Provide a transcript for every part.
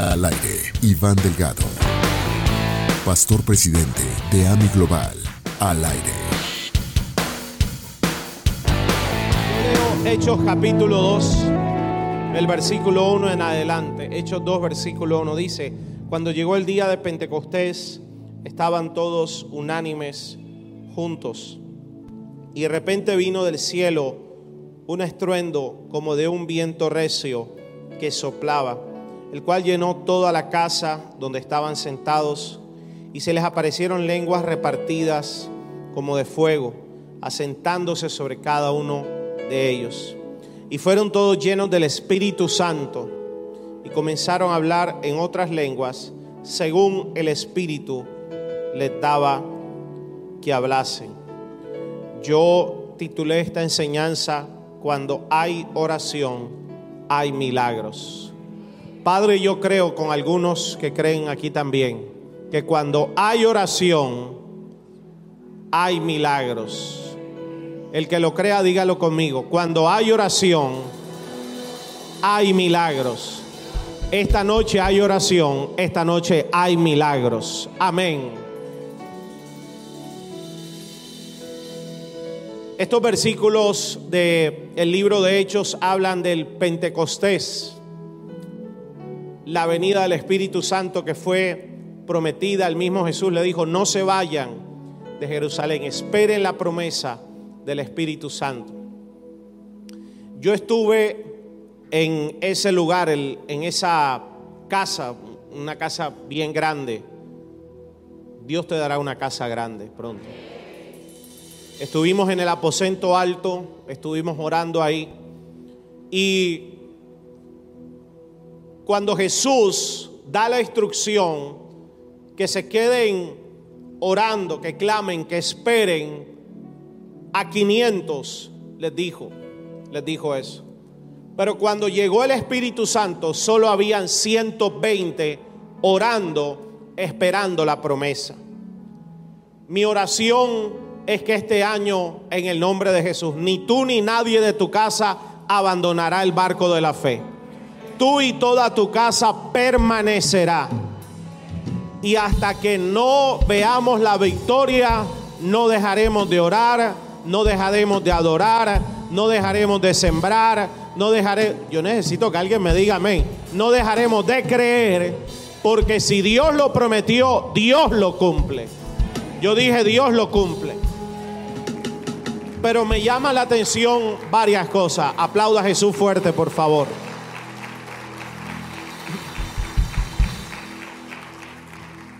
Al aire, Iván Delgado, pastor presidente de AMI Global. Al aire. Hechos capítulo 2, el versículo 1 en adelante. Hechos 2, versículo 1 dice, cuando llegó el día de Pentecostés, estaban todos unánimes juntos. Y de repente vino del cielo un estruendo como de un viento recio que soplaba, el cual llenó toda la casa donde estaban sentados, y se les aparecieron lenguas repartidas como de fuego, asentándose sobre cada uno de ellos. Y fueron todos llenos del Espíritu Santo, y comenzaron a hablar en otras lenguas, según el Espíritu les daba que hablasen. Yo titulé esta enseñanza, cuando hay oración, hay milagros. Padre, yo creo con algunos que creen aquí también, que cuando hay oración, hay milagros. El que lo crea, dígalo conmigo. Cuando hay oración, hay milagros. Esta noche hay oración, esta noche hay milagros. Amén. Estos versículos del el libro de Hechos hablan del Pentecostés, la venida del Espíritu Santo que fue prometida. El mismo Jesús le dijo, no se vayan de Jerusalén, esperen la promesa del Espíritu Santo. Yo estuve en ese lugar, en esa casa, una casa bien grande. Dios te dará una casa grande pronto. Estuvimos en el aposento alto, estuvimos orando ahí. Y cuando Jesús da la instrucción que se queden orando, que clamen, que esperen a 500, les dijo, les dijo eso. Pero cuando llegó el Espíritu Santo, solo habían 120 orando, esperando la promesa. Mi oración es que este año, en el nombre de Jesús, ni tú ni nadie de tu casa abandonará el barco de la fe. Tú y toda tu casa permanecerá. Y hasta que no veamos la victoria, no dejaremos de orar, no dejaremos de adorar, no dejaremos de sembrar, no dejaré, yo necesito que alguien me diga amén, no dejaremos de creer, porque si Dios lo prometió, Dios lo cumple. Yo dije, Dios lo cumple. Pero me llama la atención varias cosas. Aplauda a Jesús fuerte, por favor.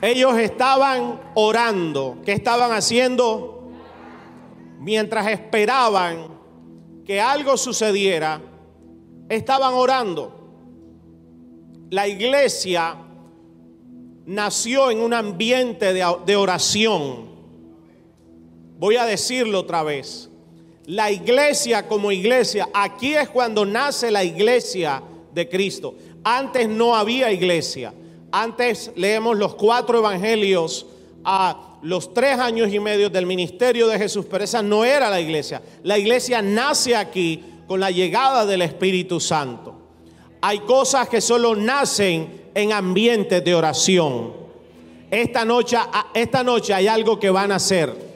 Ellos estaban orando. ¿Qué estaban haciendo? Mientras esperaban que algo sucediera, estaban orando. La iglesia nació en un ambiente de, oración. Voy a decirlo otra vez. La iglesia como iglesia, aquí es cuando nace la iglesia de Cristo. Antes no había iglesia. Antes leemos los cuatro evangelios a los tres años y medio del ministerio de Jesús, pero esa no era la iglesia. La iglesia nace aquí con la llegada del Espíritu Santo. Hay cosas que solo nacen en ambientes de oración. Esta noche, esta noche hay algo que van a hacer.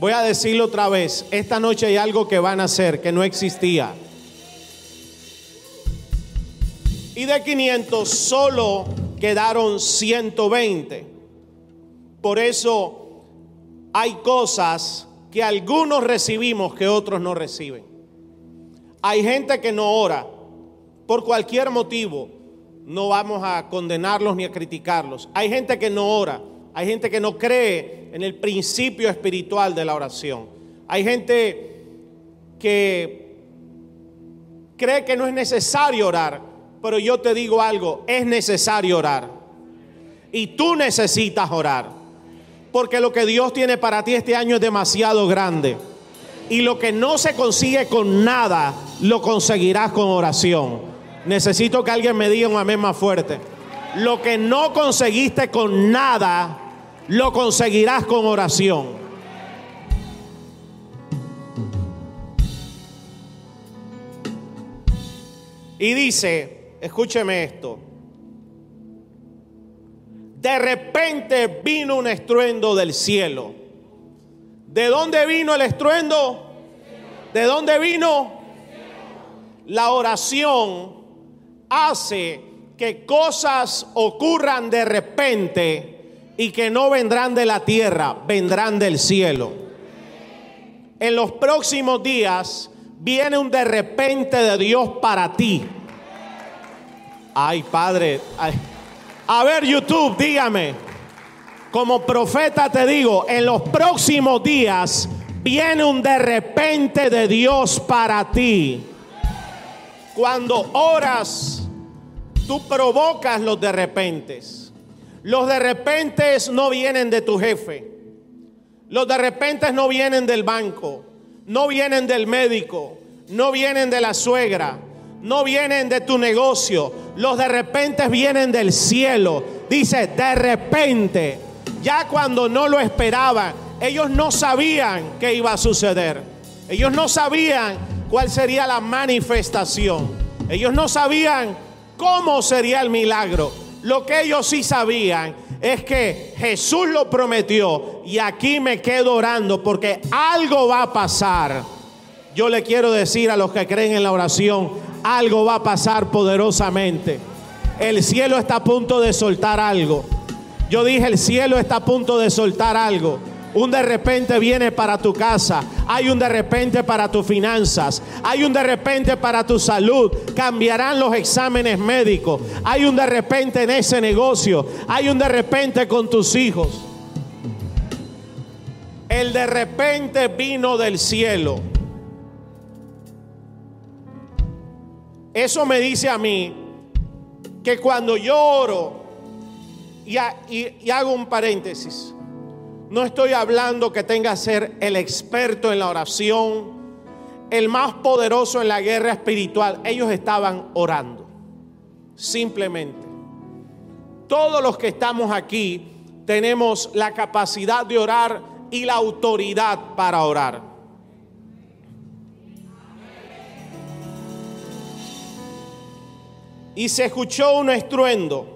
Voy a decirlo otra vez. Esta noche hay algo que van a hacer que no existía. Y de 500 solo quedaron 120. Por eso hay cosas que algunos recibimos que otros no reciben. Hay gente que no ora por cualquier motivo. No vamos a condenarlos ni a criticarlos. Hay gente que no ora. Hay gente que no cree en el principio espiritual de la oración. Hay gente que cree que no es necesario orar. Pero yo te digo algo, es necesario orar. Y tú necesitas orar. Porque lo que Dios tiene para ti este año es demasiado grande. Y lo que no se consigue con nada, lo conseguirás con oración. Necesito que alguien me diga un amén más fuerte. Lo que no conseguiste con nada, lo conseguirás con oración. Y dice, escúcheme esto, de repente vino un estruendo del cielo. ¿De dónde vino el estruendo? ¿De dónde vino? La oración hace que cosas ocurran de repente y que no vendrán de la tierra, vendrán del cielo. En los próximos días viene un de repente de Dios para ti. Ay, Padre. A ver, YouTube, dígame. Como profeta te digo, en los próximos días viene un de repente de Dios para ti. Cuando oras, tú provocas los de repentes. Los de repentes no vienen de tu jefe. Los de repentes no vienen del banco. No vienen del médico. No vienen de la suegra no vienen de tu negocio, los de repente vienen del cielo. Dice, de repente, ya cuando no lo esperaban, ellos no sabían qué iba a suceder. Ellos no sabían cuál sería la manifestación. Ellos no sabían cómo sería el milagro. Lo que ellos sí sabían es que Jesús lo prometió y aquí me quedo orando porque algo va a pasar. Yo le quiero decir a los que creen en la oración, algo va a pasar poderosamente. El cielo está a punto de soltar algo. Yo dije, el cielo está a punto de soltar algo. Un de repente viene para tu casa. Hay un de repente para tus finanzas. Hay un de repente para tu salud. Cambiarán los exámenes médicos. Hay un de repente en ese negocio. Hay un de repente con tus hijos. El de repente vino del cielo. Eso me dice a mí que cuando yo oro, y, y, hago un paréntesis, no estoy hablando que tenga que ser el experto en la oración, el más poderoso en la guerra espiritual. Ellos estaban orando, simplemente. Todos los que estamos aquí tenemos la capacidad de orar y la autoridad para orar. Y se escuchó un estruendo.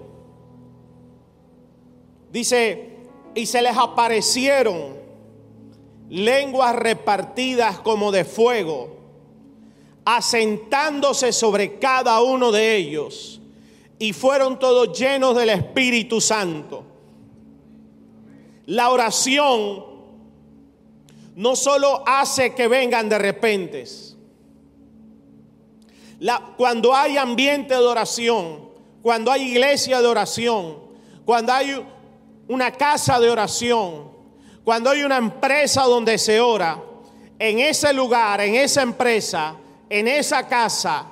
Dice, y se les aparecieron lenguas repartidas como de fuego, asentándose sobre cada uno de ellos, y fueron todos llenos del Espíritu Santo. La oración no solo hace que vengan de repentes, cuando hay ambiente de oración, cuando hay iglesia de oración, cuando hay una casa de oración, cuando hay una empresa donde se ora, en ese lugar, en esa empresa, en esa casa,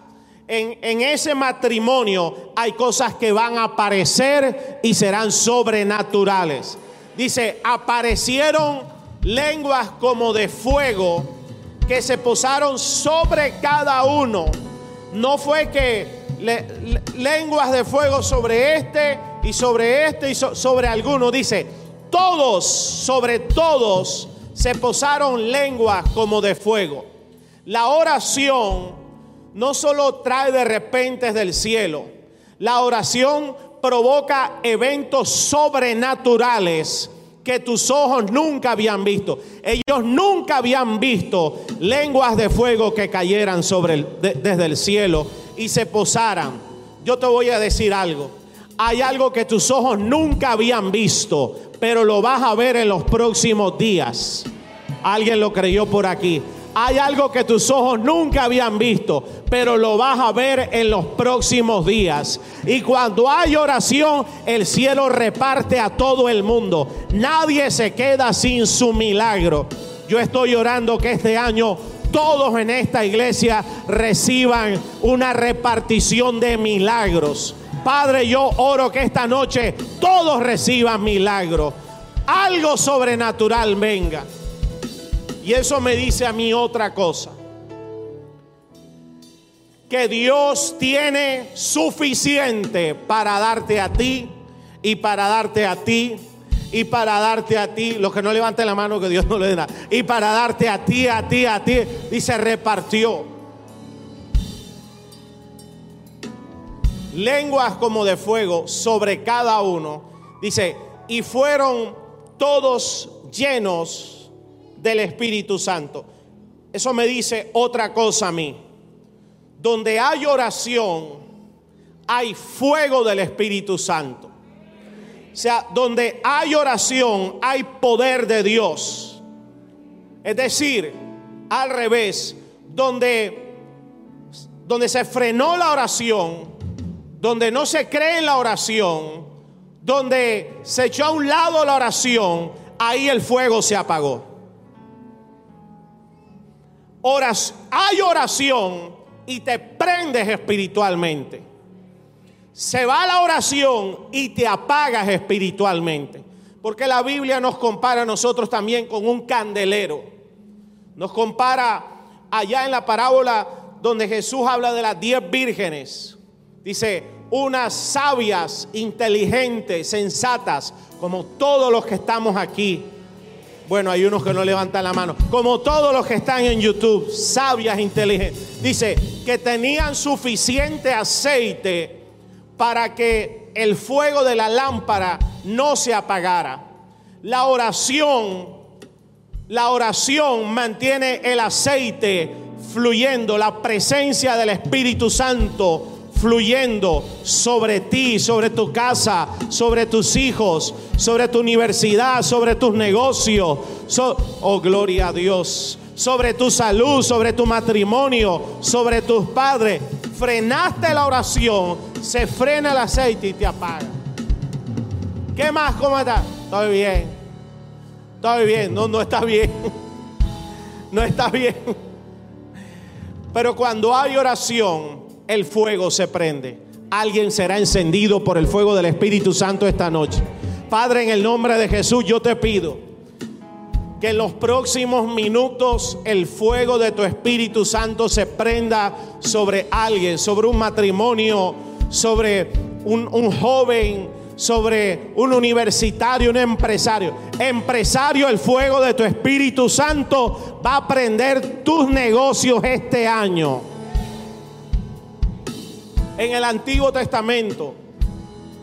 en, ese matrimonio hay cosas que van a aparecer y serán sobrenaturales. Dice, aparecieron lenguas como de fuego que se posaron sobre cada uno no fue que lenguas de fuego sobre este y sobre este y sobre alguno. Dice, todos, sobre todos, se posaron lenguas como de fuego. La oración no solo trae de repente del cielo, la oración provoca eventos sobrenaturales que tus ojos nunca habían visto. Ellos nunca habían visto lenguas de fuego que cayeran sobre desde el cielo y se posaran. Yo te voy a decir algo. Hay algo que tus ojos nunca habían visto, pero lo vas a ver en los próximos días. Alguien lo creyó por aquí. Hay algo que tus ojos nunca habían visto, pero lo vas a ver en los próximos días. Y cuando hay oración, el cielo reparte a todo el mundo. Nadie se queda sin su milagro. Yo estoy orando que este año todos en esta iglesia reciban una repartición de milagros. Padre, yo oro que esta noche todos reciban milagros. Algo sobrenatural venga. Y eso me dice a mí otra cosa. Que Dios tiene suficiente para darte a ti y para darte a ti y para darte a ti. Los que no levanten la mano que Dios no le dé nada. Y para darte a ti, a ti, a ti. Dice repartió. Lenguas como de fuego sobre cada uno. Dice, y fueron todos llenos del Espíritu Santo. Eso me dice otra cosa a mí. Donde hay oración, hay fuego del Espíritu Santo. O sea, donde hay oración, hay poder de Dios. Es decir, al revés, donde, donde se frenó la oración, donde no se cree en la oración, donde se echó a un lado la oración, ahí el fuego se apagó. Hay oración y te prendes espiritualmente. Se va la oración y te apagas espiritualmente. Porque la Biblia nos compara a nosotros también con un candelero. Nos compara allá en la parábola donde Jesús habla de las diez vírgenes. Dice, unas sabias, inteligentes, sensatas, como todos los que estamos aquí. Bueno, hay unos que no levantan la mano. Como todos los que están en YouTube, sabias, inteligentes. Dice que tenían suficiente aceite para que el fuego de la lámpara no se apagara. La oración, la oración mantiene el aceite fluyendo, la presencia del Espíritu Santo fluyendo sobre ti, sobre tu casa, sobre tus hijos, sobre tu universidad, sobre tus negocios. oh, gloria a Dios. Sobre tu salud, sobre tu matrimonio, sobre tus padres. Frenaste la oración, se frena el aceite y te apaga. ¿Qué más? ¿Cómo estás? Estoy bien. Estoy bien. No, no está bien. No está bien. Pero cuando hay oración, el fuego se prende. Alguien será encendido por el fuego del Espíritu Santo esta noche. Padre, en el nombre de Jesús, yo te pido que en los próximos minutos el fuego de tu Espíritu Santo se prenda sobre alguien, sobre un matrimonio, sobre un, un joven, sobre un universitario, un empresario. Empresario, el fuego de tu Espíritu Santo va a prender tus negocios este año en el Antiguo Testamento,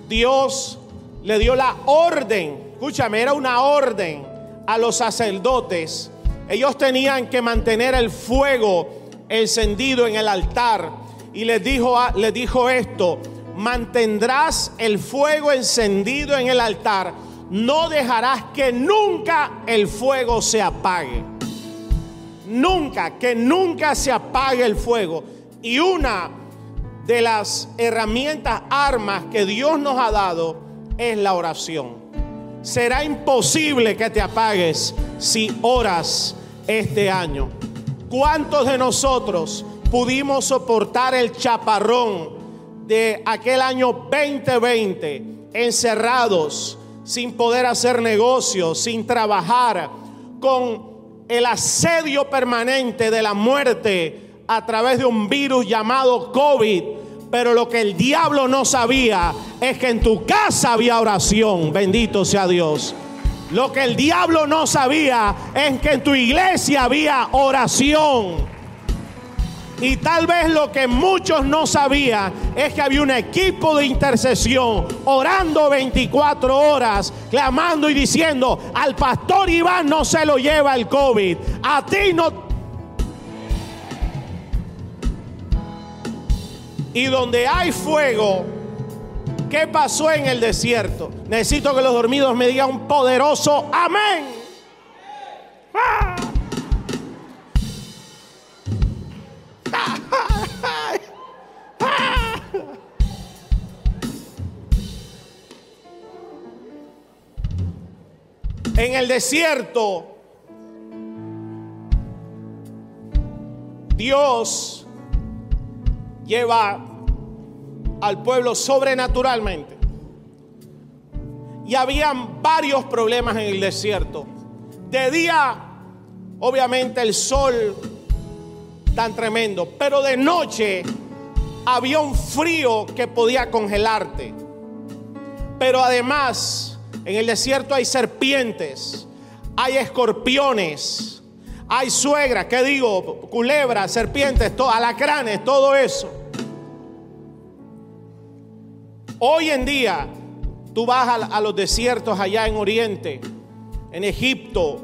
Dios le dio la orden, escúchame, era una orden a los sacerdotes. Ellos tenían que mantener el fuego encendido en el altar. Y les dijo, les dijo esto, mantendrás el fuego encendido en el altar, no dejarás que nunca el fuego se apague. Nunca, que nunca se apague el fuego. Y una de las herramientas, armas que Dios nos ha dado es la oración. Será imposible que te apagues si oras este año. ¿Cuántos de nosotros pudimos soportar el chaparrón de aquel año 2020 encerrados, sin poder hacer negocios, sin trabajar, con el asedio permanente de la muerte a través de un virus llamado COVID. Pero lo que el diablo no sabía es que en tu casa había oración. Bendito sea Dios. Lo que el diablo no sabía es que en tu iglesia había oración. Y tal vez lo que muchos no sabían es que había un equipo de intercesión orando 24 horas, clamando y diciendo, al pastor Iván no se lo lleva el COVID, a ti no Y donde hay fuego, ¿qué pasó en el desierto? Necesito que los dormidos me digan un poderoso amén. En el desierto, Dios lleva al pueblo sobrenaturalmente. Y habían varios problemas en el desierto. De día, obviamente el sol tan tremendo, pero de noche había un frío que podía congelarte. Pero además, en el desierto hay serpientes, hay escorpiones, hay suegras, ¿qué digo? Culebras, serpientes, alacranes, todo eso. Hoy en día, tú vas a, los desiertos allá en Oriente, en Egipto,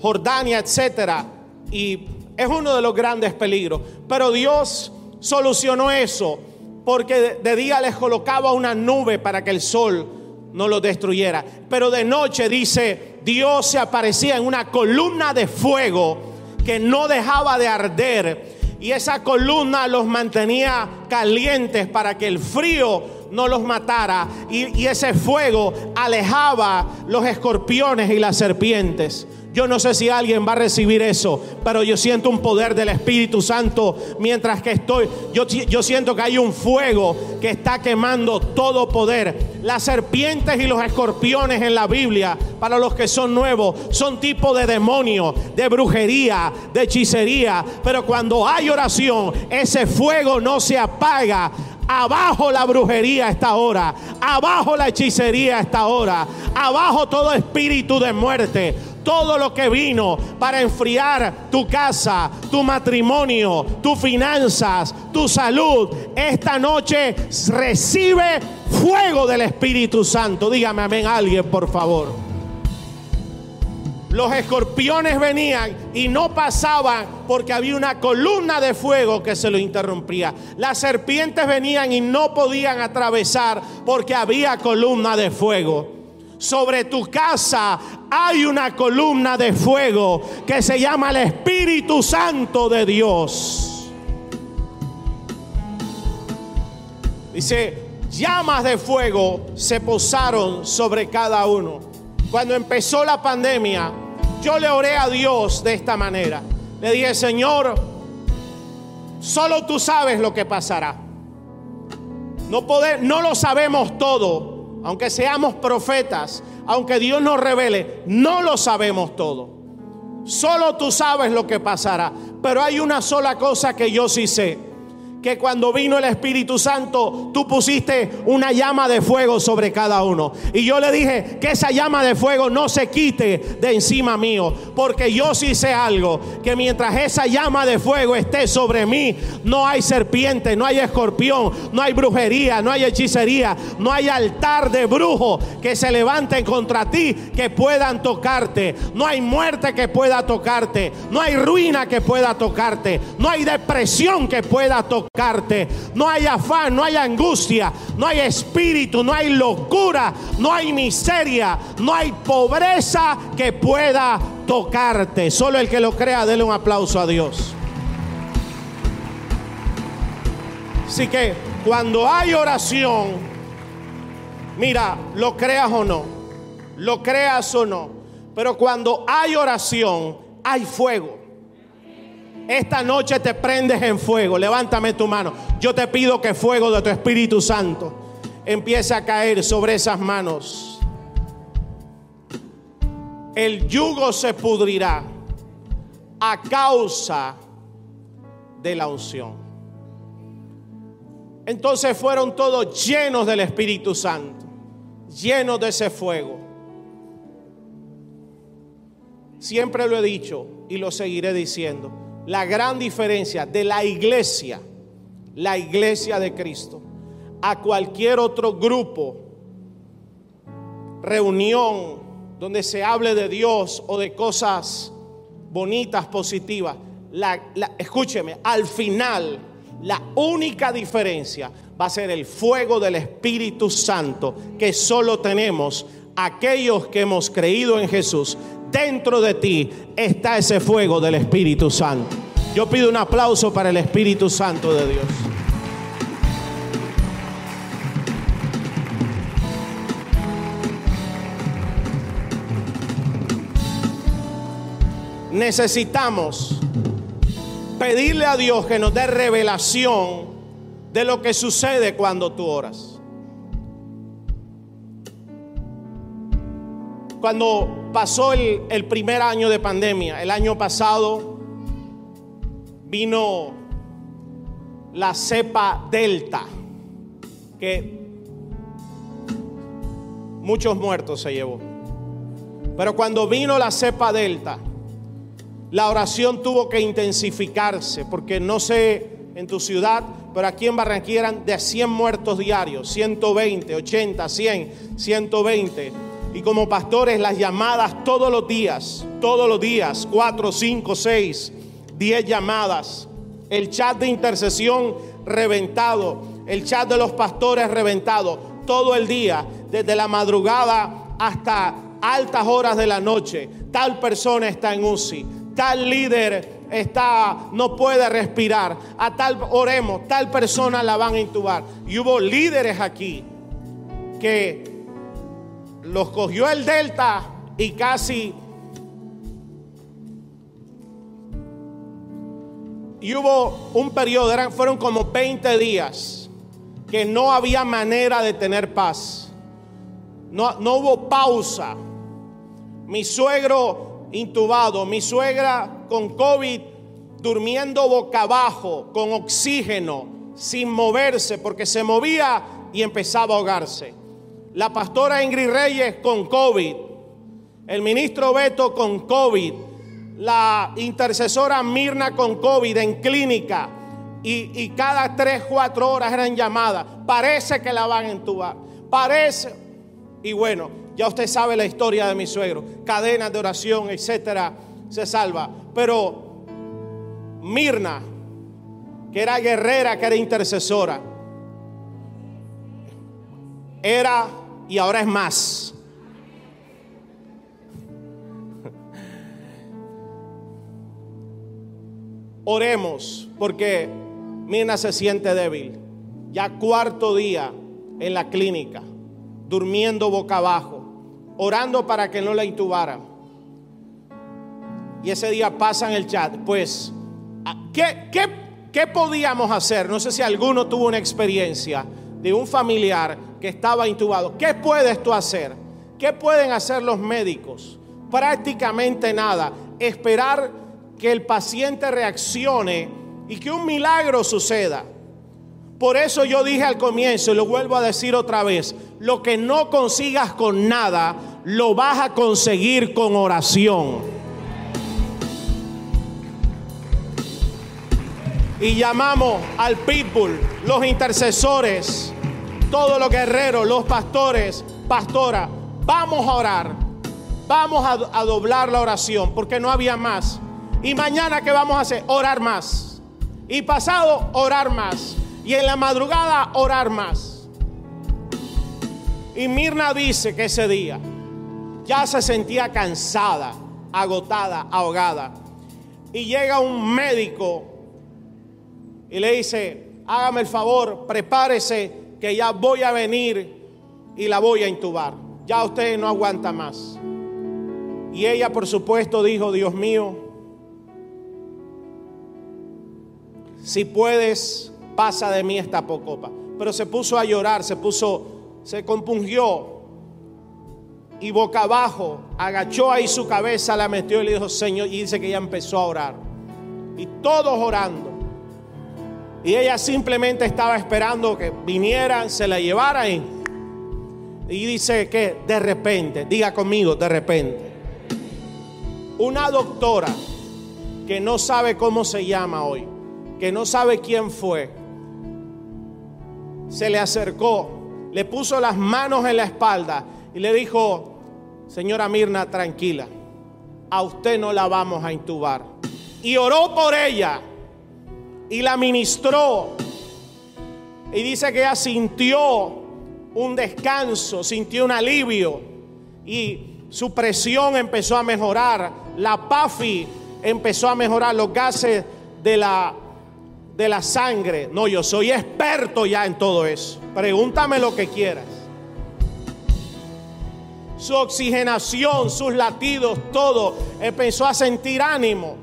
Jordania, etcétera, y es uno de los grandes peligros. Pero Dios solucionó eso porque de día les colocaba una nube para que el sol no lo destruyera. Pero de noche dice, Dios se aparecía en una columna de fuego que no dejaba de arder. Y esa columna los mantenía calientes para que el frío no los matara. Y, ese fuego alejaba los escorpiones y las serpientes. Yo no sé si alguien va a recibir eso, pero yo siento un poder del Espíritu Santo mientras que estoy. Yo, siento que hay un fuego que está quemando todo poder. Las serpientes y los escorpiones en la Biblia, para los que son nuevos, son tipo de demonio, de brujería, de hechicería. Pero cuando hay oración, ese fuego no se apaga. Abajo la brujería está ahora. Abajo la hechicería está ahora. Abajo todo espíritu de muerte todo lo que vino para enfriar tu casa, tu matrimonio, tus finanzas, tu salud, esta noche recibe fuego del Espíritu Santo. Dígame amén alguien, por favor. Los escorpiones venían y no pasaban porque había una columna de fuego que se lo interrumpía. Las serpientes venían y no podían atravesar porque había columna de fuego sobre tu casa hay una columna de fuego que se llama el Espíritu Santo de Dios. Dice, llamas de fuego se posaron sobre cada uno. Cuando empezó la pandemia, yo le oré a Dios de esta manera. Le dije, Señor, solo tú sabes lo que pasará. No, no lo sabemos todo, aunque seamos profetas, aunque Dios nos revele, no lo sabemos todo. Solo tú sabes lo que pasará. Pero hay una sola cosa que yo sí sé que cuando vino el Espíritu Santo, tú pusiste una llama de fuego sobre cada uno. Y yo le dije que esa llama de fuego no se quite de encima mío, porque yo sí sé algo, que mientras esa llama de fuego esté sobre mí, no hay serpiente, no hay escorpión, no hay brujería, no hay hechicería, no hay altar de brujo que se levanten contra ti que puedan tocarte. No hay muerte que pueda tocarte, no hay ruina que pueda tocarte, no hay depresión que pueda tocarte no hay afán, no hay angustia, no hay espíritu, no hay locura, no hay miseria, no hay pobreza que pueda tocarte. Solo el que lo crea, dele un aplauso a Dios. Así que cuando hay oración, mira, lo creas o no, lo creas o no, pero cuando hay oración, hay fuego. Esta noche te prendes en fuego. Levántame tu mano. Yo te pido que fuego de tu Espíritu Santo empiece a caer sobre esas manos. El yugo se pudrirá a causa de la unción. Entonces fueron todos llenos del Espíritu Santo, llenos de ese fuego. Siempre lo he dicho y lo seguiré diciendo la gran diferencia de la iglesia, la iglesia de Cristo, a cualquier otro grupo, reunión donde se hable de Dios o de cosas bonitas, positivas. escúcheme, al final la única diferencia va a ser el fuego del Espíritu Santo que solo tenemos aquellos que hemos creído en Jesús dentro de ti está ese fuego del Espíritu Santo. Yo pido un aplauso para el Espíritu Santo de Dios. Necesitamos pedirle a Dios que nos dé revelación de lo que sucede cuando tú oras. Cuando pasó el, primer año de pandemia, el año pasado vino la cepa delta, que muchos muertos se llevó. Pero cuando vino la cepa delta, la oración tuvo que intensificarse, porque no sé en tu ciudad, pero aquí en Barranquilla eran de 100 muertos diarios, 120, 80, 100, 120. Y como pastores las llamadas todos los días, todos los días, 4, 5, 6, 10 llamadas. El chat de intercesión reventado, el chat de los pastores reventado, todo el día, desde la madrugada hasta altas horas de la noche. Tal persona está en UCI, tal líder está, no puede respirar. A tal, oremos, tal persona la van a intubar. Y hubo líderes aquí que los cogió el Delta y casi... Y hubo un periodo, eran, fueron como 20 días, que no había manera de tener paz. No, no hubo pausa. Mi suegro intubado, mi suegra con COVID durmiendo boca abajo, con oxígeno, sin moverse, porque se movía y empezaba a ahogarse. La pastora Ingrid Reyes con COVID, el ministro Beto con COVID, la intercesora Mirna con COVID en clínica. Y, cada tres, cuatro horas eran llamadas. Parece que la van a entubar. Parece. Y bueno, ya usted sabe la historia de mi suegro. Cadenas de oración, etcétera, se salva. Pero Mirna, que era guerrera, que era intercesora, era y ahora es más. Oremos porque Mirna se siente débil. Ya cuarto día en la clínica, durmiendo boca abajo, orando para que no la intubaran. Y ese día pasa en el chat, pues ¿Qué, podíamos hacer? No sé si alguno tuvo una experiencia de un familiar que estaba intubado. ¿Qué puedes tú hacer? ¿Qué pueden hacer los médicos? Prácticamente nada. Esperar que el paciente reaccione y que un milagro suceda. Por eso yo dije al comienzo y lo vuelvo a decir otra vez, lo que no consigas con nada, lo vas a conseguir con oración. y llamamos al people, los intercesores, todos los guerreros, los pastores, pastora, vamos a orar, vamos a, doblar la oración porque no había más. Y mañana, ¿qué vamos a hacer? Orar más. Y pasado, orar más. Y en la madrugada, orar más. Y Mirna dice que ese día ya se sentía cansada, agotada, ahogada. Y llega un médico y le dice, hágame el favor, prepárese que ya voy a venir y la voy a intubar. Ya usted no aguanta más. Y ella, por supuesto, dijo, Dios mío, si puedes, pasa de mí esta pocopa. Pero se puso a llorar, se puso, se compungió y boca abajo agachó ahí su cabeza, la metió y le dijo, Señor, y dice que ella empezó a orar. Y todos orando. Y ella simplemente estaba esperando que vinieran, se la llevaran. Y, dice que de repente, diga conmigo, de repente, una doctora que no sabe cómo se llama hoy, que no sabe quién fue, se le acercó, le puso las manos en la espalda y le dijo, señora Mirna, tranquila, a usted no la vamos a intubar. Y oró por ella y la ministró. Y dice que ella sintió un descanso, sintió un alivio y su presión empezó a mejorar, la PAFI empezó a mejorar los gases de la de la sangre. No, yo soy experto ya en todo eso. Pregúntame lo que quieras. Su oxigenación, sus latidos, todo empezó a sentir ánimo.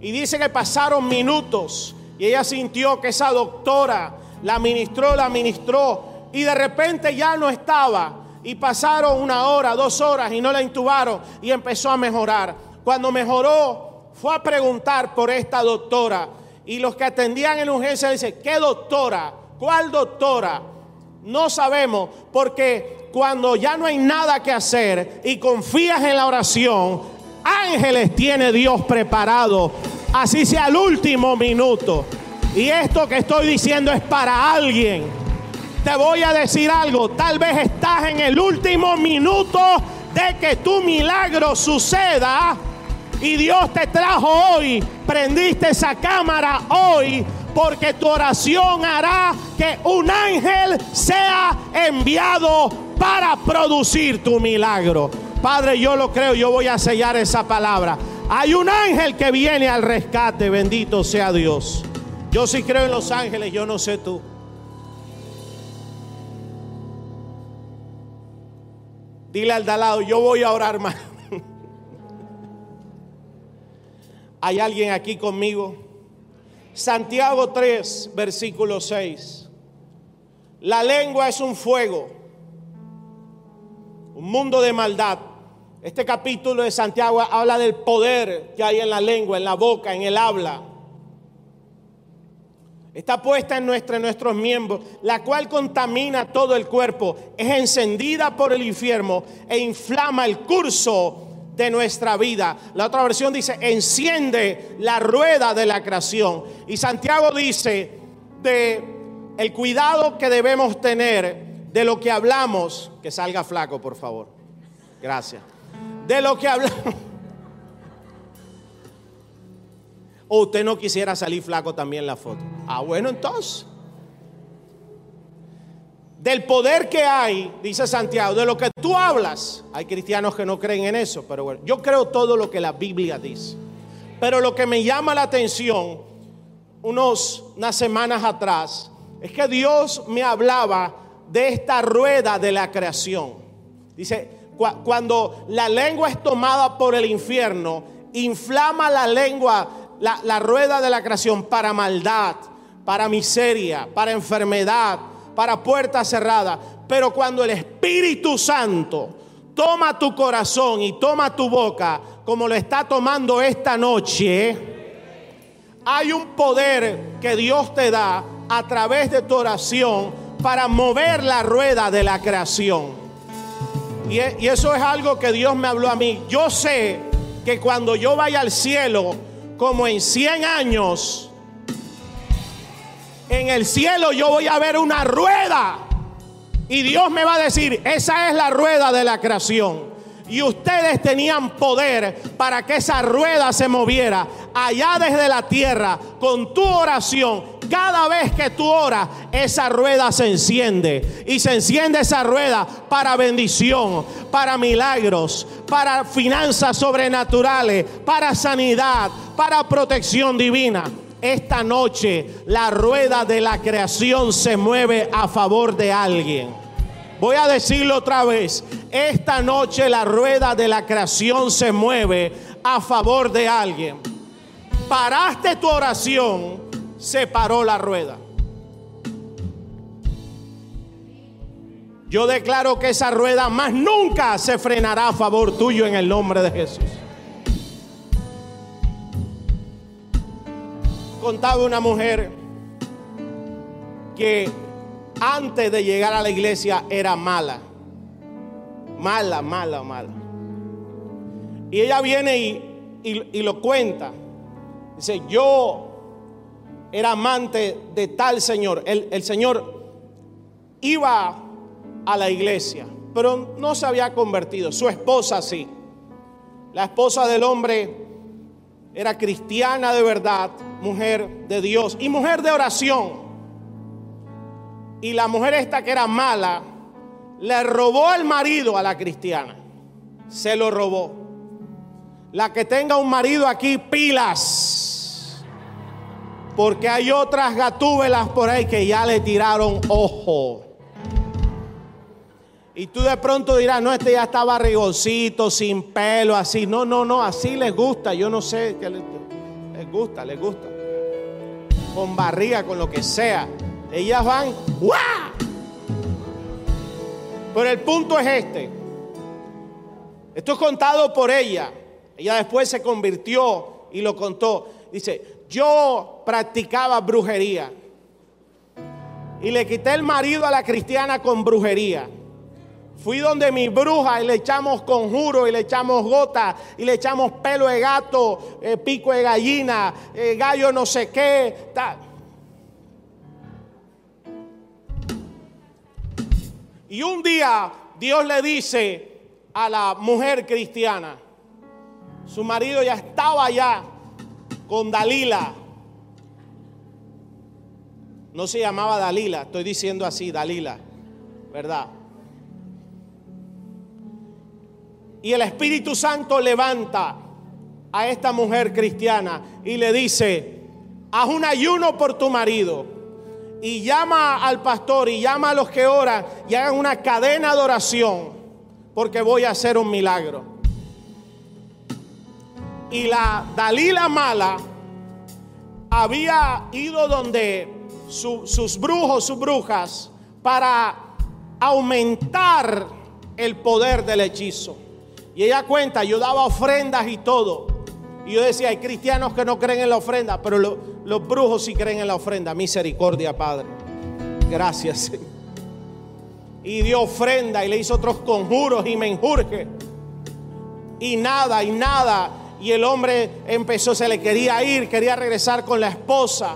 Y dice que pasaron minutos y ella sintió que esa doctora la ministró, la ministró. Y de repente ya no estaba. Y pasaron una hora, dos horas y no la intubaron. Y empezó a mejorar. Cuando mejoró, fue a preguntar por esta doctora. Y los que atendían en urgencia dicen, ¿qué doctora? ¿Cuál doctora? No sabemos, porque cuando ya no hay nada que hacer y confías en la oración, ángeles tiene Dios preparado así sea el último minuto. Y esto que estoy diciendo es para alguien. Te voy a decir algo, tal vez estás en el último minuto de que tu milagro suceda y Dios te trajo hoy, prendiste esa cámara hoy porque tu oración hará que un ángel sea enviado para producir tu milagro. Padre, yo lo creo, yo voy a sellar esa palabra. Hay un ángel que viene al rescate, bendito sea Dios. Yo sí creo en los ángeles, yo no sé tú. Dile al dalado, yo voy a orar más. ¿Hay alguien aquí conmigo? Santiago 3, versículo 6. La lengua es un fuego, un mundo de maldad. Este capítulo de Santiago habla del poder que hay en la lengua, en la boca, en el habla. Está puesta en, nuestra, nuestros miembros, la cual contamina todo el cuerpo, es encendida por el infierno e inflama el curso de nuestra vida. La otra versión dice, enciende la rueda de la creación. Y Santiago dice de el cuidado que debemos tener de lo que hablamos, que salga flaco, por favor. Gracias. De lo que hablamos. O usted no quisiera salir flaco también en la foto. Ah, bueno, entonces. Del poder que hay, dice Santiago, de lo que tú hablas. Hay cristianos que no creen en eso, pero bueno, yo creo todo lo que la Biblia dice. Pero lo que me llama la atención, unos, unas semanas atrás, es que Dios me hablaba de esta rueda de la creación. Dice, cuando la lengua es tomada por el infierno, inflama la lengua la, rueda de la creación para maldad, para miseria, para enfermedad, para puertas cerradas. Pero cuando el Espíritu Santo toma tu corazón y toma tu boca, como lo está tomando esta noche, hay un poder que Dios te da a través de tu oración para mover la rueda de la creación. Y, y eso es algo que Dios me habló a mí. Yo sé que cuando yo vaya al cielo, como en 100 años, en el cielo yo voy a ver una rueda. Y Dios me va a decir, esa es la rueda de la creación. Y ustedes tenían poder para que esa rueda se moviera allá desde la tierra con tu oración. Cada vez que tú oras, esa rueda se enciende. Y se enciende esa rueda para bendición, para milagros, para finanzas sobrenaturales, para sanidad, para protección divina. Esta noche la rueda de la creación se mueve a favor de alguien. Voy a decirlo otra vez. Esta noche la rueda de la creación se mueve a favor de alguien. Paraste tu oración, se paró la rueda. Yo declaro que esa rueda más nunca se frenará a favor tuyo en el nombre de Jesús. Contaba una mujer que antes de llegar a la iglesia era mala. Mala, mala, mala. Y ella viene y, lo cuenta. Dice, yo era amante de tal Señor. El, el Señor iba a la iglesia, pero no se había convertido. Su esposa sí. La esposa del hombre era cristiana de verdad, mujer de Dios y mujer de oración. Y la mujer esta que era mala, le robó al marido a la cristiana. Se lo robó. La que tenga un marido aquí, pilas. Porque hay otras gatúbelas por ahí que ya le tiraron ojo. Y tú de pronto dirás, no, este ya está barrigoncito, sin pelo, así. No, no, no, así les gusta. Yo no sé, les, les gusta, les gusta. Con barriga, con lo que sea. Ellas van, ¡guau! Pero el punto es este. Esto es contado por ella. Ella después se convirtió y lo contó. Dice, yo practicaba brujería. Y le quité el marido a la cristiana con brujería. Fui donde mi bruja y le echamos conjuro y le echamos gota y le echamos pelo de gato, eh, pico de gallina, eh, gallo no sé qué. Y un día Dios le dice a la mujer cristiana, su marido ya estaba allá con Dalila. No se llamaba Dalila, estoy diciendo así, Dalila, ¿verdad? Y el Espíritu Santo levanta a esta mujer cristiana y le dice, haz un ayuno por tu marido y llama al pastor y llama a los que oran y hagan una cadena de oración porque voy a hacer un milagro. Y la Dalila mala había ido donde sus brujos, sus brujas, para aumentar el poder del hechizo. Y ella cuenta, yo daba ofrendas y todo. Y yo decía, hay cristianos que no creen en la ofrenda, pero los brujos sí creen en la ofrenda. Misericordia, Padre. Gracias. Y dio ofrenda y le hizo otros conjuros y menjurje. Y nada, y nada. Y el hombre empezó, se le quería ir, quería regresar con la esposa.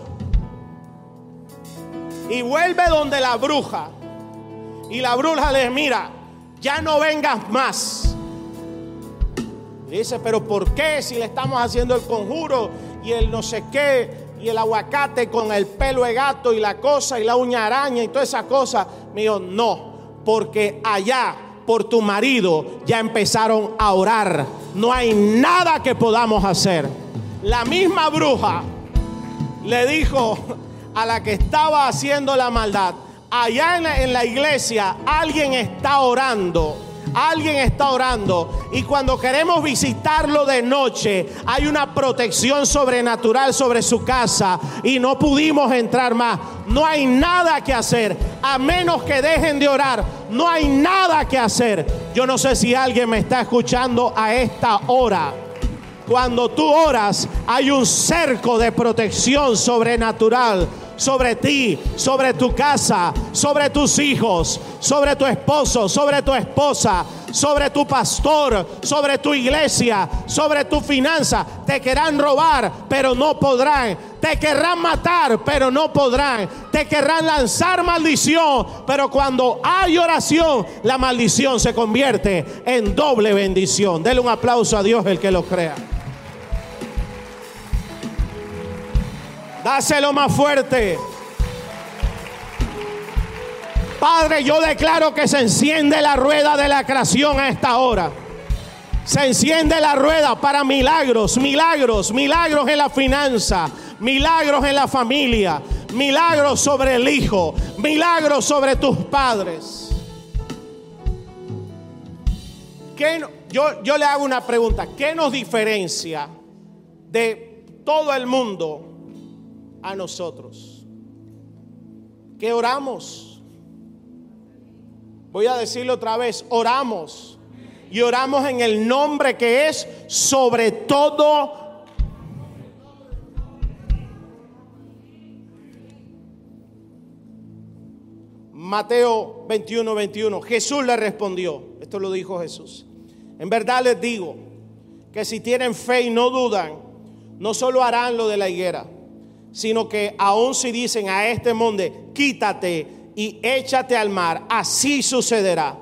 Y vuelve donde la bruja. Y la bruja le mira, ya no vengas más. dice, pero ¿por qué si le estamos haciendo el conjuro y el no sé qué y el aguacate con el pelo de gato y la cosa y la uña araña y toda esa cosa? Me dijo, no, porque allá por tu marido ya empezaron a orar. No hay nada que podamos hacer. La misma bruja le dijo a la que estaba haciendo la maldad, allá en la, iglesia alguien está orando. Alguien está orando y cuando queremos visitarlo de noche hay una protección sobrenatural sobre su casa y no pudimos entrar más. No hay nada que hacer a menos que dejen de orar. No hay nada que hacer. Yo no sé si alguien me está escuchando a esta hora. Cuando tú oras hay un cerco de protección sobrenatural sobre ti, sobre tu casa, sobre tus hijos, sobre tu esposo, sobre tu esposa, sobre tu pastor, sobre tu iglesia, sobre tu finanza. Te querrán robar, pero no podrán. Te querrán matar, pero no podrán. Te querrán lanzar maldición, pero cuando hay oración, la maldición se convierte en doble bendición. Dele un aplauso a Dios el que lo crea. Dáselo más fuerte. Padre, yo declaro que se enciende la rueda de la creación a esta hora. Se enciende la rueda para milagros, milagros, milagros en la finanza, milagros en la familia, milagros sobre el hijo, milagros sobre tus padres. yo, yo le hago una pregunta. ¿Qué nos diferencia de todo el mundo a nosotros. Que oramos. Voy a decirlo otra vez, oramos. Y oramos en el nombre que es sobre todo Mateo 21, 21. Jesús le respondió, esto lo dijo Jesús. En verdad les digo que si tienen fe y no dudan, no solo harán lo de la higuera, sino que aun si dicen a este monte, quítate y échate al mar, así sucederá.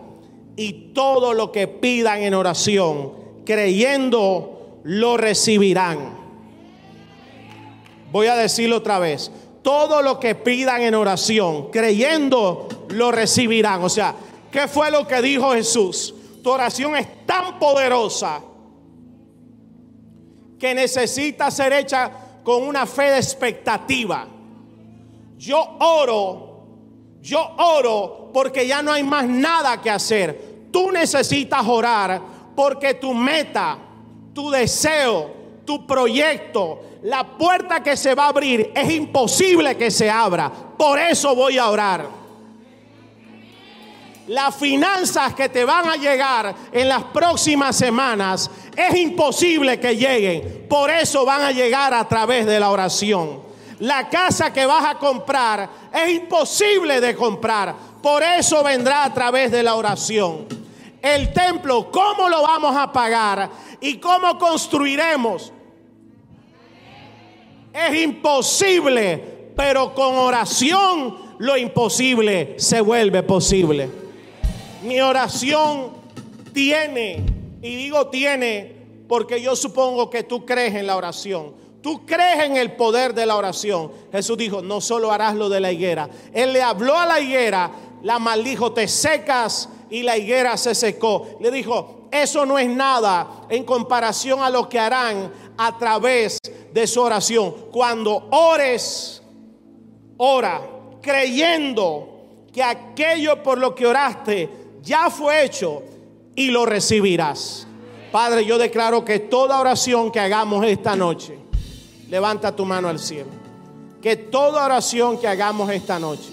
Y todo lo que pidan en oración, creyendo, lo recibirán. Voy a decirlo otra vez. Todo lo que pidan en oración, creyendo, lo recibirán. O sea, ¿qué fue lo que dijo Jesús? Tu oración es tan poderosa que necesita ser hecha con una fe de expectativa. Yo oro, yo oro porque ya no hay más nada que hacer. Tú necesitas orar porque tu meta, tu deseo, tu proyecto, la puerta que se va a abrir es imposible que se abra. Por eso voy a orar las finanzas que te van a llegar en las próximas semanas es imposible que lleguen. Por eso van a llegar a través de la oración. La casa que vas a comprar es imposible de comprar. Por eso vendrá a través de la oración. El templo, ¿cómo lo vamos a pagar? ¿Y cómo construiremos? Es imposible, pero con oración lo imposible se vuelve posible. Mi oración tiene, y digo tiene porque yo supongo que tú crees en la oración. Tú crees en el poder de la oración. Jesús dijo, no solo harás lo de la higuera. Él le habló a la higuera, la maldijo, te secas y la higuera se secó. Le dijo, eso no es nada en comparación a lo que harán a través de su oración. Cuando ores, ora creyendo que aquello por lo que oraste ya fue hecho y lo recibirás. Padre, yo declaro que toda oración que hagamos esta noche, levanta tu mano al cielo, que toda oración que hagamos esta noche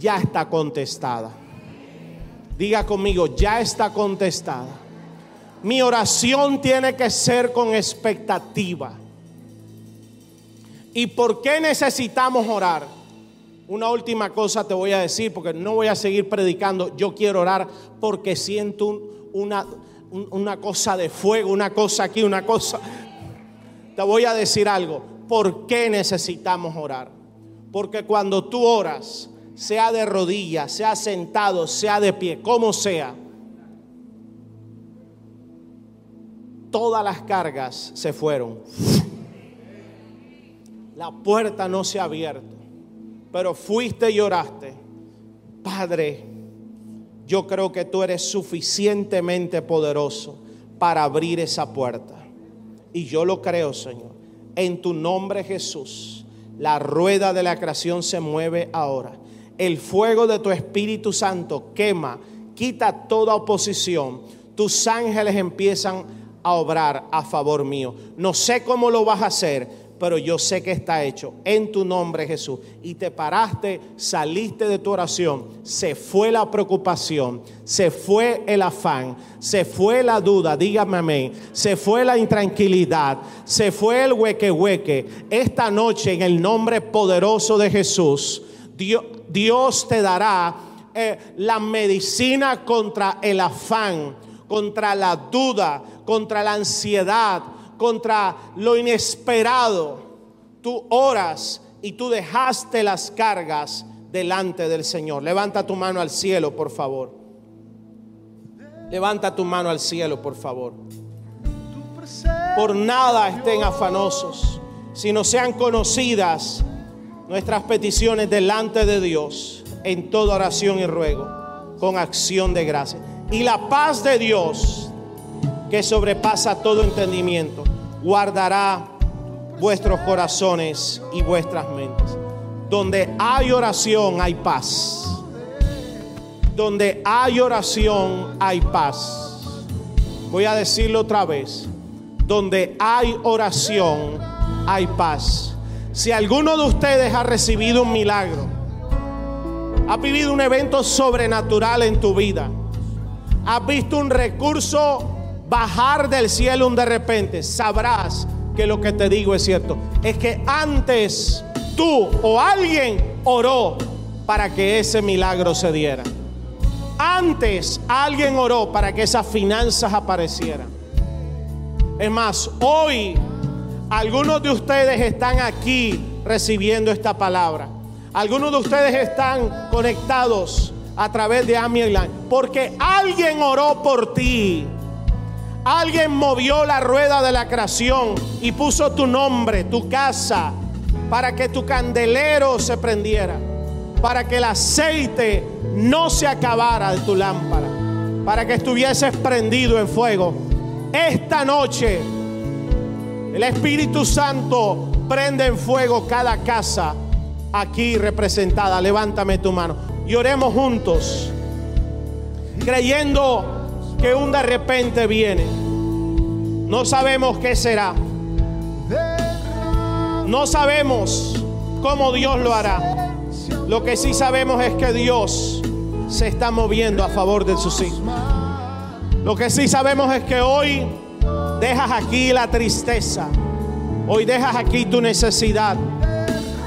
ya está contestada. Diga conmigo, ya está contestada. Mi oración tiene que ser con expectativa. ¿Y por qué necesitamos orar? Una última cosa te voy a decir, porque no voy a seguir predicando. Yo quiero orar porque siento una, una cosa de fuego, una cosa aquí, una cosa. Te voy a decir algo. ¿Por qué necesitamos orar? Porque cuando tú oras, sea de rodillas, sea sentado, sea de pie, como sea, todas las cargas se fueron. La puerta no se ha abierto, pero fuiste y oraste. Padre, yo creo que tú eres suficientemente poderoso para abrir esa puerta. Y yo lo creo, Señor. En tu nombre, Jesús, la rueda de la creación se mueve ahora. El fuego de tu Espíritu Santo quema, quita toda oposición. Tus ángeles empiezan a obrar a favor mío. No sé cómo lo vas a hacer, pero yo sé que está hecho en tu nombre Jesús. Y te paraste, saliste de tu oración, se fue la preocupación, se fue el afán, se fue la duda, dígame amén, se fue la intranquilidad, se fue el hueque hueque. Esta noche en el nombre poderoso de Jesús, Dios, te dará eh, la medicina contra el afán, contra la duda, contra la ansiedad, contra lo inesperado, tú oras y tú dejaste las cargas delante del Señor. Levanta tu mano al cielo, por favor. Levanta tu mano al cielo, por favor. Por nada estén afanosos, sino sean conocidas nuestras peticiones delante de Dios en toda oración y ruego, con acción de gracia. Y la paz de Dios, que sobrepasa todo entendimiento, guardará vuestros corazones y vuestras mentes. Donde hay oración hay paz. Donde hay oración hay paz. Voy a decirlo otra vez. Donde hay oración hay paz. Si alguno de ustedes ha recibido un milagro, ha vivido un evento sobrenatural en tu vida, has visto un recurso bajar del cielo un de repente, sabrás que lo que te digo es cierto. Es que antes tú o alguien oró para que ese milagro se diera. Antes alguien oró para que esas finanzas aparecieran. Es más, hoy algunos de ustedes están aquí recibiendo esta palabra. Algunos de ustedes están conectados a través de Ami porque alguien oró por ti. Alguien movió la rueda de la creación y puso tu nombre, tu casa, para que tu candelero se prendiera, para que el aceite no se acabara de tu lámpara, para que estuvieses prendido en fuego. Esta noche el Espíritu Santo prende en fuego cada casa aquí representada. Levántame tu mano y oremos juntos, creyendo que un de repente viene. No sabemos qué será. No sabemos cómo Dios lo hará. Lo que sí sabemos es que Dios se está moviendo a favor de sus hijos. Lo que sí sabemos es que hoy dejas aquí la tristeza. Hoy dejas aquí tu necesidad.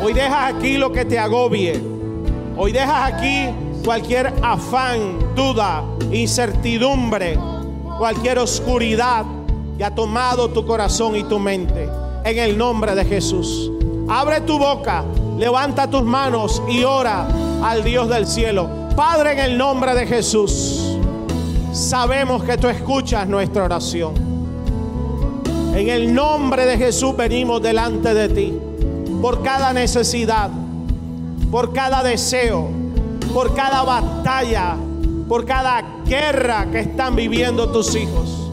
Hoy dejas aquí lo que te agobie. Hoy dejas aquí cualquier afán, duda, incertidumbre, cualquier oscuridad que ha tomado tu corazón y tu mente. En el nombre de Jesús. Abre tu boca, levanta tus manos y ora al Dios del cielo. Padre, en el nombre de Jesús, sabemos que tú escuchas nuestra oración. En el nombre de Jesús venimos delante de ti por cada necesidad, por cada deseo, por cada batalla, por cada guerra que están viviendo tus hijos.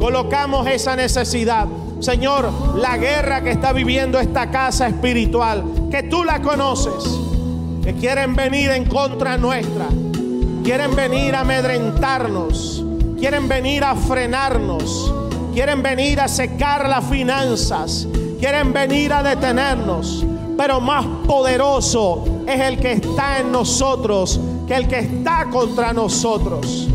Colocamos esa necesidad. Señor, la guerra que está viviendo esta casa espiritual, que tú la conoces, que quieren venir en contra nuestra, quieren venir a amedrentarnos, quieren venir a frenarnos, quieren venir a secar las finanzas, quieren venir a detenernos, pero más poderoso es el que está en nosotros que el que está contra nosotros.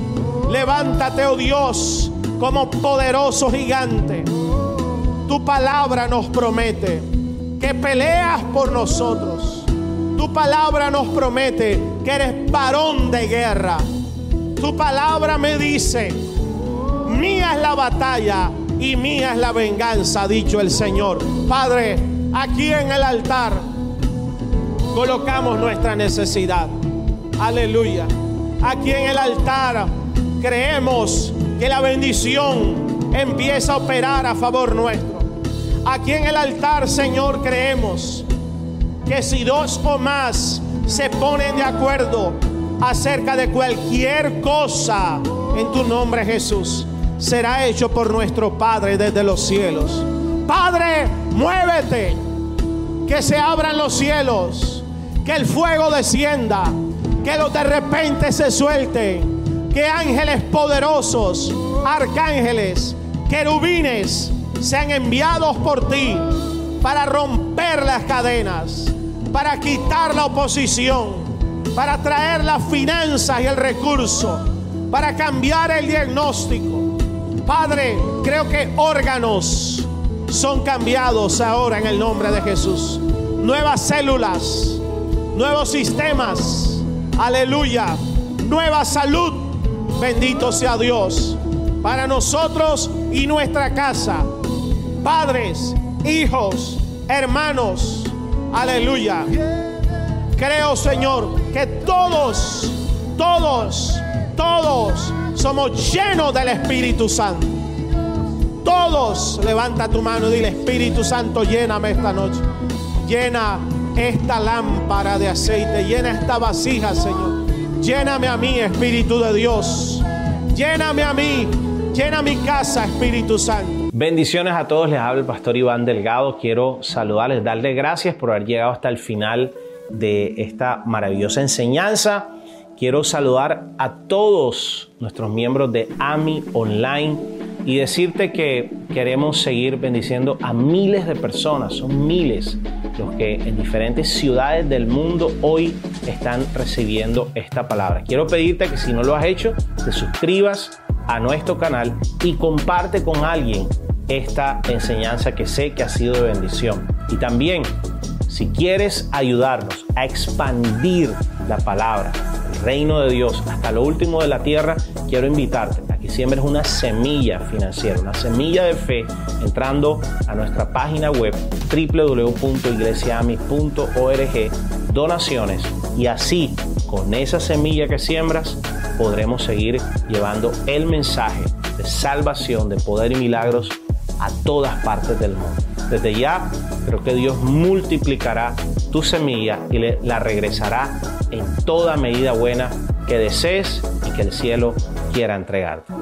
Levántate, oh Dios, como poderoso gigante. Tu palabra nos promete que peleas por nosotros. Tu palabra nos promete que eres varón de guerra. Tu palabra me dice, mía es la batalla y mía es la venganza, ha dicho el Señor. Padre, aquí en el altar colocamos nuestra necesidad. Aleluya. Aquí en el altar creemos que la bendición empieza a operar a favor nuestro. Aquí en el altar, Señor, creemos que si dos o más se ponen de acuerdo acerca de cualquier cosa en tu nombre, Jesús, será hecho por nuestro Padre desde los cielos. Padre, muévete, que se abran los cielos, que el fuego descienda, que los de repente se suelten, que ángeles poderosos, arcángeles, querubines sean enviados por ti para romper las cadenas, para quitar la oposición, para traer las finanzas y el recurso, para cambiar el diagnóstico Padre, creo que órganos son cambiados ahora en el nombre de Jesús. Nuevas células, nuevos sistemas. Aleluya. Nueva salud. Bendito sea Dios. Para nosotros y nuestra casa. Padres, hijos, hermanos. Aleluya. Creo, Señor, que todos, todos, todos somos llenos del Espíritu Santo. Todos, levanta tu mano y dile, Espíritu Santo, lléname esta noche. Llena esta lámpara de aceite, llena esta vasija, Señor. Lléname a mí, Espíritu de Dios. Lléname a mí, llena mi casa, Espíritu Santo. Bendiciones a todos, les habla el pastor Iván Delgado. Quiero saludarles, darles gracias por haber llegado hasta el final de esta maravillosa enseñanza. Quiero saludar a todos nuestros miembros de AMI Online y decirte que queremos seguir bendiciendo a miles de personas, son miles los que en diferentes ciudades del mundo hoy están recibiendo esta palabra. Quiero pedirte que si no lo has hecho, te suscribas a nuestro canal y comparte con alguien esta enseñanza que sé que ha sido de bendición. Y también, si quieres ayudarnos a expandir la palabra, reino de Dios hasta lo último de la tierra, quiero invitarte a que siembres una semilla financiera, una semilla de fe, entrando a nuestra página web www.iglesiami.org, donaciones, y así, con esa semilla que siembras, podremos seguir llevando el mensaje de salvación, de poder y milagros a todas partes del mundo. Desde ya, creo que Dios multiplicará tu semilla y la regresará en toda medida buena que desees y que el cielo quiera entregarte.